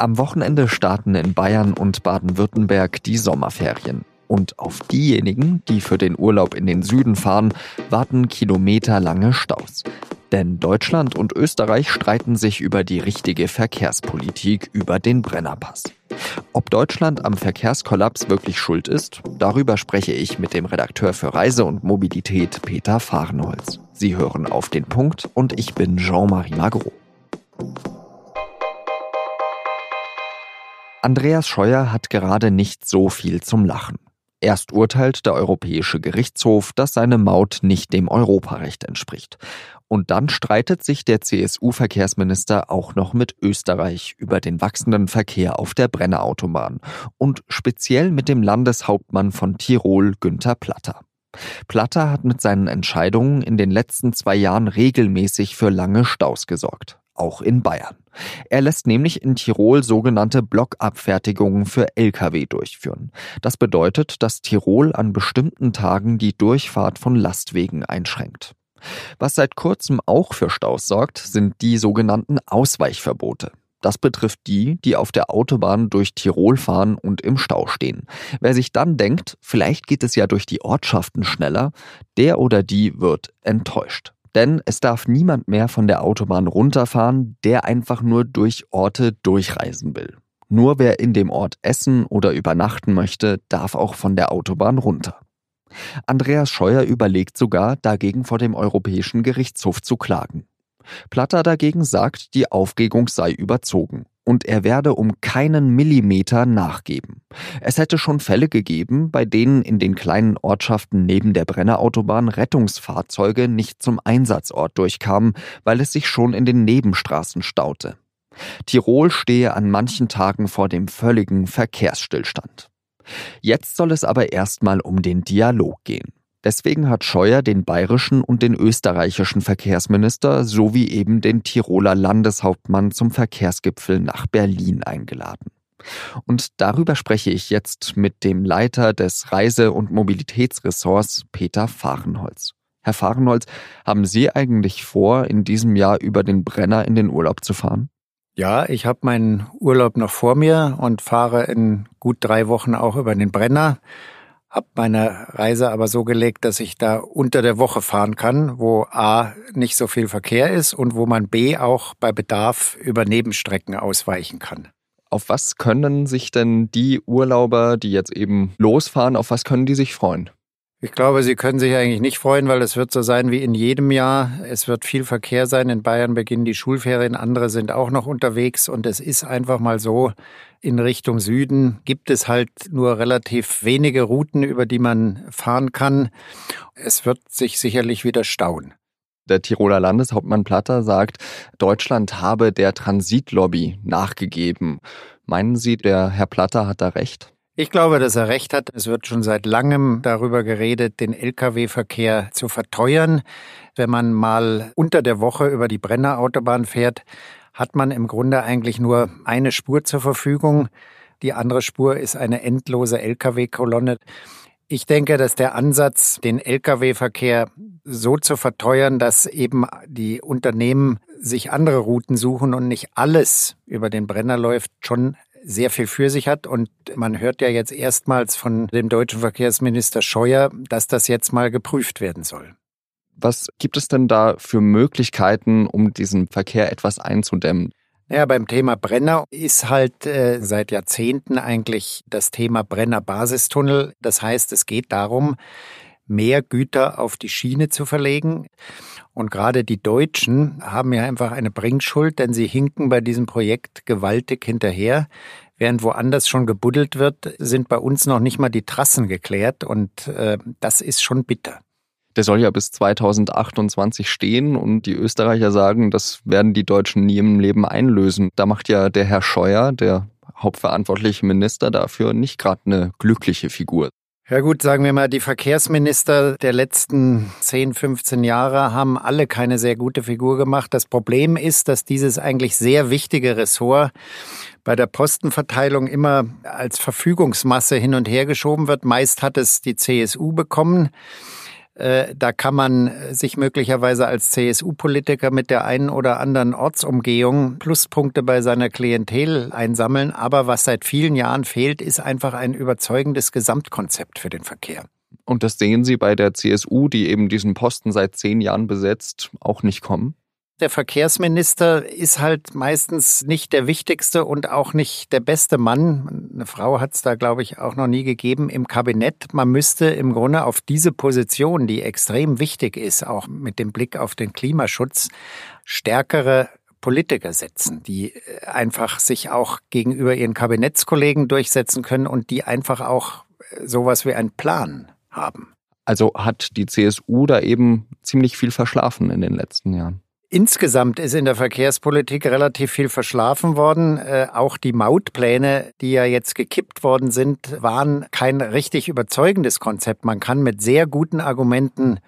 Am Wochenende starten in Bayern und Baden-Württemberg die Sommerferien. Und auf diejenigen, die für den Urlaub in den Süden fahren, warten kilometerlange Staus. Denn Deutschland und Österreich streiten sich über die richtige Verkehrspolitik über den Brennerpass. Ob Deutschland am Verkehrskollaps wirklich schuld ist, darüber spreche ich mit dem Redakteur für Reise und Mobilität Peter Fahrenholz. Sie hören auf den Punkt und ich bin Jean-Marie Magro. Andreas Scheuer hat gerade nicht so viel zum Lachen. Erst urteilt der Europäische Gerichtshof, dass seine Maut nicht dem Europarecht entspricht. Und dann streitet sich der CSU-Verkehrsminister auch noch mit Österreich über den wachsenden Verkehr auf der Brennerautobahn und speziell mit dem Landeshauptmann von Tirol, Günther Platter. Platter hat mit seinen Entscheidungen in den letzten zwei Jahren regelmäßig für lange Staus gesorgt auch in Bayern. Er lässt nämlich in Tirol sogenannte Blockabfertigungen für Lkw durchführen. Das bedeutet, dass Tirol an bestimmten Tagen die Durchfahrt von Lastwegen einschränkt. Was seit kurzem auch für Staus sorgt, sind die sogenannten Ausweichverbote. Das betrifft die, die auf der Autobahn durch Tirol fahren und im Stau stehen. Wer sich dann denkt, vielleicht geht es ja durch die Ortschaften schneller, der oder die wird enttäuscht. Denn es darf niemand mehr von der Autobahn runterfahren, der einfach nur durch Orte durchreisen will. Nur wer in dem Ort essen oder übernachten möchte, darf auch von der Autobahn runter. Andreas Scheuer überlegt sogar, dagegen vor dem Europäischen Gerichtshof zu klagen. Platter dagegen sagt, die Aufregung sei überzogen und er werde um keinen Millimeter nachgeben. Es hätte schon Fälle gegeben, bei denen in den kleinen Ortschaften neben der Brennerautobahn Rettungsfahrzeuge nicht zum Einsatzort durchkamen, weil es sich schon in den Nebenstraßen staute. Tirol stehe an manchen Tagen vor dem völligen Verkehrsstillstand. Jetzt soll es aber erstmal um den Dialog gehen. Deswegen hat Scheuer den bayerischen und den österreichischen Verkehrsminister sowie eben den Tiroler Landeshauptmann zum Verkehrsgipfel nach Berlin eingeladen. Und darüber spreche ich jetzt mit dem Leiter des Reise- und Mobilitätsressorts Peter Fahrenholz. Herr Fahrenholz, haben Sie eigentlich vor, in diesem Jahr über den Brenner in den Urlaub zu fahren? Ja, ich habe meinen Urlaub noch vor mir und fahre in gut drei Wochen auch über den Brenner habe meine Reise aber so gelegt, dass ich da unter der Woche fahren kann, wo A nicht so viel Verkehr ist und wo man B auch bei Bedarf über Nebenstrecken ausweichen kann. Auf was können sich denn die Urlauber, die jetzt eben losfahren, auf was können die sich freuen? Ich glaube, Sie können sich eigentlich nicht freuen, weil es wird so sein wie in jedem Jahr. Es wird viel Verkehr sein. In Bayern beginnen die Schulferien, andere sind auch noch unterwegs und es ist einfach mal so, in Richtung Süden gibt es halt nur relativ wenige Routen, über die man fahren kann. Es wird sich sicherlich wieder stauen. Der Tiroler Landeshauptmann Platter sagt, Deutschland habe der Transitlobby nachgegeben. Meinen Sie, der Herr Platter hat da recht? Ich glaube, dass er recht hat. Es wird schon seit langem darüber geredet, den Lkw-Verkehr zu verteuern. Wenn man mal unter der Woche über die Brennerautobahn fährt, hat man im Grunde eigentlich nur eine Spur zur Verfügung. Die andere Spur ist eine endlose Lkw-Kolonne. Ich denke, dass der Ansatz, den Lkw-Verkehr so zu verteuern, dass eben die Unternehmen sich andere Routen suchen und nicht alles über den Brenner läuft, schon sehr viel für sich hat. Und man hört ja jetzt erstmals von dem deutschen Verkehrsminister Scheuer, dass das jetzt mal geprüft werden soll. Was gibt es denn da für Möglichkeiten, um diesen Verkehr etwas einzudämmen? Ja, beim Thema Brenner ist halt äh, seit Jahrzehnten eigentlich das Thema Brenner-Basistunnel. Das heißt, es geht darum, mehr Güter auf die Schiene zu verlegen. Und gerade die Deutschen haben ja einfach eine Bringschuld, denn sie hinken bei diesem Projekt gewaltig hinterher. Während woanders schon gebuddelt wird, sind bei uns noch nicht mal die Trassen geklärt und äh, das ist schon bitter. Der soll ja bis 2028 stehen und die Österreicher sagen, das werden die Deutschen nie im Leben einlösen. Da macht ja der Herr Scheuer, der hauptverantwortliche Minister dafür, nicht gerade eine glückliche Figur. Ja gut, sagen wir mal, die Verkehrsminister der letzten 10, 15 Jahre haben alle keine sehr gute Figur gemacht. Das Problem ist, dass dieses eigentlich sehr wichtige Ressort bei der Postenverteilung immer als Verfügungsmasse hin und her geschoben wird. Meist hat es die CSU bekommen. Äh, da kann man sich möglicherweise als CSU-Politiker mit der einen oder anderen Ortsumgehung Pluspunkte bei seiner Klientel einsammeln. Aber was seit vielen Jahren fehlt, ist einfach ein überzeugendes Gesamtkonzept für den Verkehr. Und das sehen Sie bei der CSU, die eben diesen Posten seit zehn Jahren besetzt, auch nicht kommen? Der Verkehrsminister ist halt meistens nicht der wichtigste und auch nicht der beste Mann. Eine Frau hat es da, glaube ich, auch noch nie gegeben im Kabinett. Man müsste im Grunde auf diese Position, die extrem wichtig ist, auch mit dem Blick auf den Klimaschutz, stärkere Politiker setzen, die äh, einfach sich auch gegenüber ihren Kabinettskollegen durchsetzen können und die einfach auch äh, sowas wie einen Plan haben. Also hat die CSU da eben ziemlich viel verschlafen in den letzten Jahren. Insgesamt ist in der Verkehrspolitik relativ viel verschlafen worden. Äh, auch die Mautpläne, die ja jetzt gekippt worden sind, waren kein richtig überzeugendes Konzept. Man kann mit sehr guten Argumenten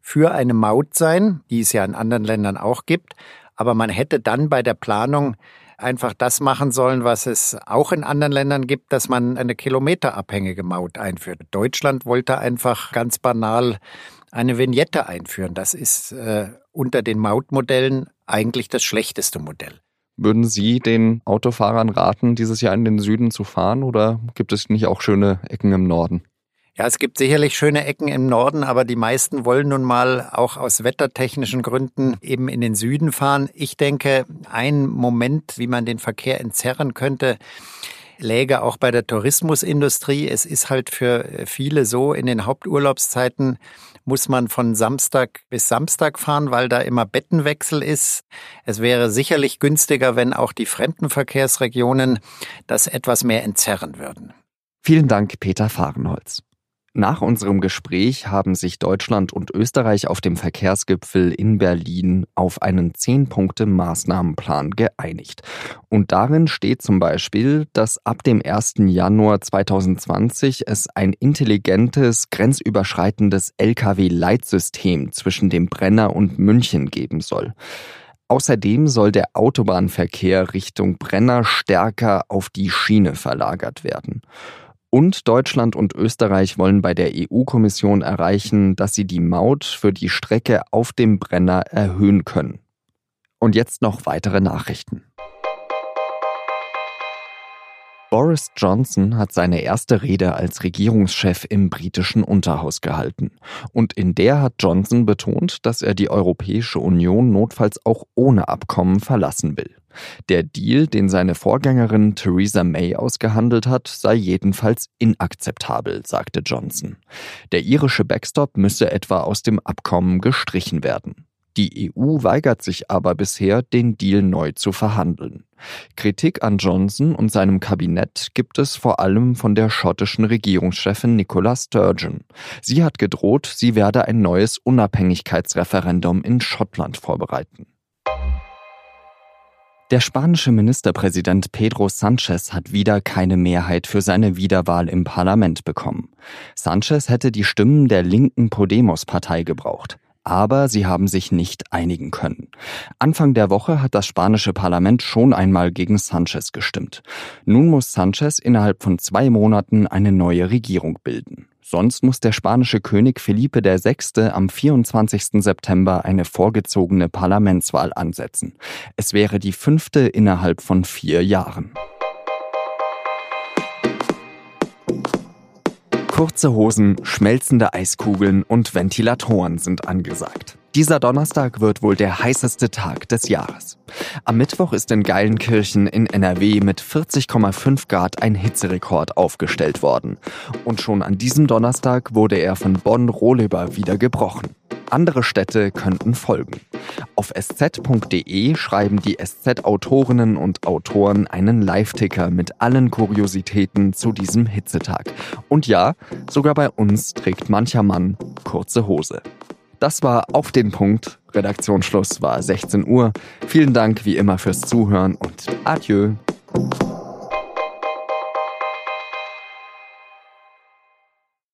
für eine Maut sein, die es ja in anderen Ländern auch gibt. Aber man hätte dann bei der Planung einfach das machen sollen, was es auch in anderen Ländern gibt, dass man eine kilometerabhängige Maut einführt. Deutschland wollte einfach ganz banal eine Vignette einführen. Das ist äh, unter den Mautmodellen eigentlich das schlechteste Modell. Würden Sie den Autofahrern raten, dieses Jahr in den Süden zu fahren oder gibt es nicht auch schöne Ecken im Norden? Ja, es gibt sicherlich schöne Ecken im Norden, aber die meisten wollen nun mal auch aus wettertechnischen Gründen eben in den Süden fahren. Ich denke, ein Moment, wie man den Verkehr entzerren könnte, läge auch bei der Tourismusindustrie. Es ist halt für viele so, in den Haupturlaubszeiten muss man von Samstag bis Samstag fahren, weil da immer Bettenwechsel ist. Es wäre sicherlich günstiger, wenn auch die Fremdenverkehrsregionen das etwas mehr entzerren würden. Vielen Dank, Peter Fahrenholz. Nach unserem Gespräch haben sich Deutschland und Österreich auf dem Verkehrsgipfel in Berlin auf einen Zehn-Punkte-Maßnahmenplan geeinigt. Und darin steht zum Beispiel, dass ab dem 1. Januar 2020 es ein intelligentes, grenzüberschreitendes Lkw-Leitsystem zwischen dem Brenner und München geben soll. Außerdem soll der Autobahnverkehr Richtung Brenner stärker auf die Schiene verlagert werden. Und Deutschland und Österreich wollen bei der EU-Kommission erreichen, dass sie die Maut für die Strecke auf dem Brenner erhöhen können. Und jetzt noch weitere Nachrichten. Boris Johnson hat seine erste Rede als Regierungschef im britischen Unterhaus gehalten. Und in der hat Johnson betont, dass er die Europäische Union notfalls auch ohne Abkommen verlassen will. Der Deal, den seine Vorgängerin Theresa May ausgehandelt hat, sei jedenfalls inakzeptabel, sagte Johnson. Der irische Backstop müsse etwa aus dem Abkommen gestrichen werden. Die EU weigert sich aber bisher, den Deal neu zu verhandeln. Kritik an Johnson und seinem Kabinett gibt es vor allem von der schottischen Regierungschefin Nicola Sturgeon. Sie hat gedroht, sie werde ein neues Unabhängigkeitsreferendum in Schottland vorbereiten. Der spanische Ministerpräsident Pedro Sanchez hat wieder keine Mehrheit für seine Wiederwahl im Parlament bekommen. Sanchez hätte die Stimmen der linken Podemos-Partei gebraucht. Aber sie haben sich nicht einigen können. Anfang der Woche hat das spanische Parlament schon einmal gegen Sanchez gestimmt. Nun muss Sanchez innerhalb von zwei Monaten eine neue Regierung bilden. Sonst muss der spanische König Felipe VI. am 24. September eine vorgezogene Parlamentswahl ansetzen. Es wäre die fünfte innerhalb von vier Jahren. Kurze Hosen, schmelzende Eiskugeln und Ventilatoren sind angesagt. Dieser Donnerstag wird wohl der heißeste Tag des Jahres. Am Mittwoch ist in Geilenkirchen in NRW mit 40,5 Grad ein Hitzerekord aufgestellt worden. Und schon an diesem Donnerstag wurde er von Bonn-Rohleber wieder gebrochen. Andere Städte könnten folgen. Auf sz.de schreiben die SZ-Autorinnen und Autoren einen Live-Ticker mit allen Kuriositäten zu diesem Hitzetag. Und ja, sogar bei uns trägt mancher Mann kurze Hose. Das war auf den Punkt. Redaktionsschluss war 16 Uhr. Vielen Dank wie immer fürs Zuhören und adieu.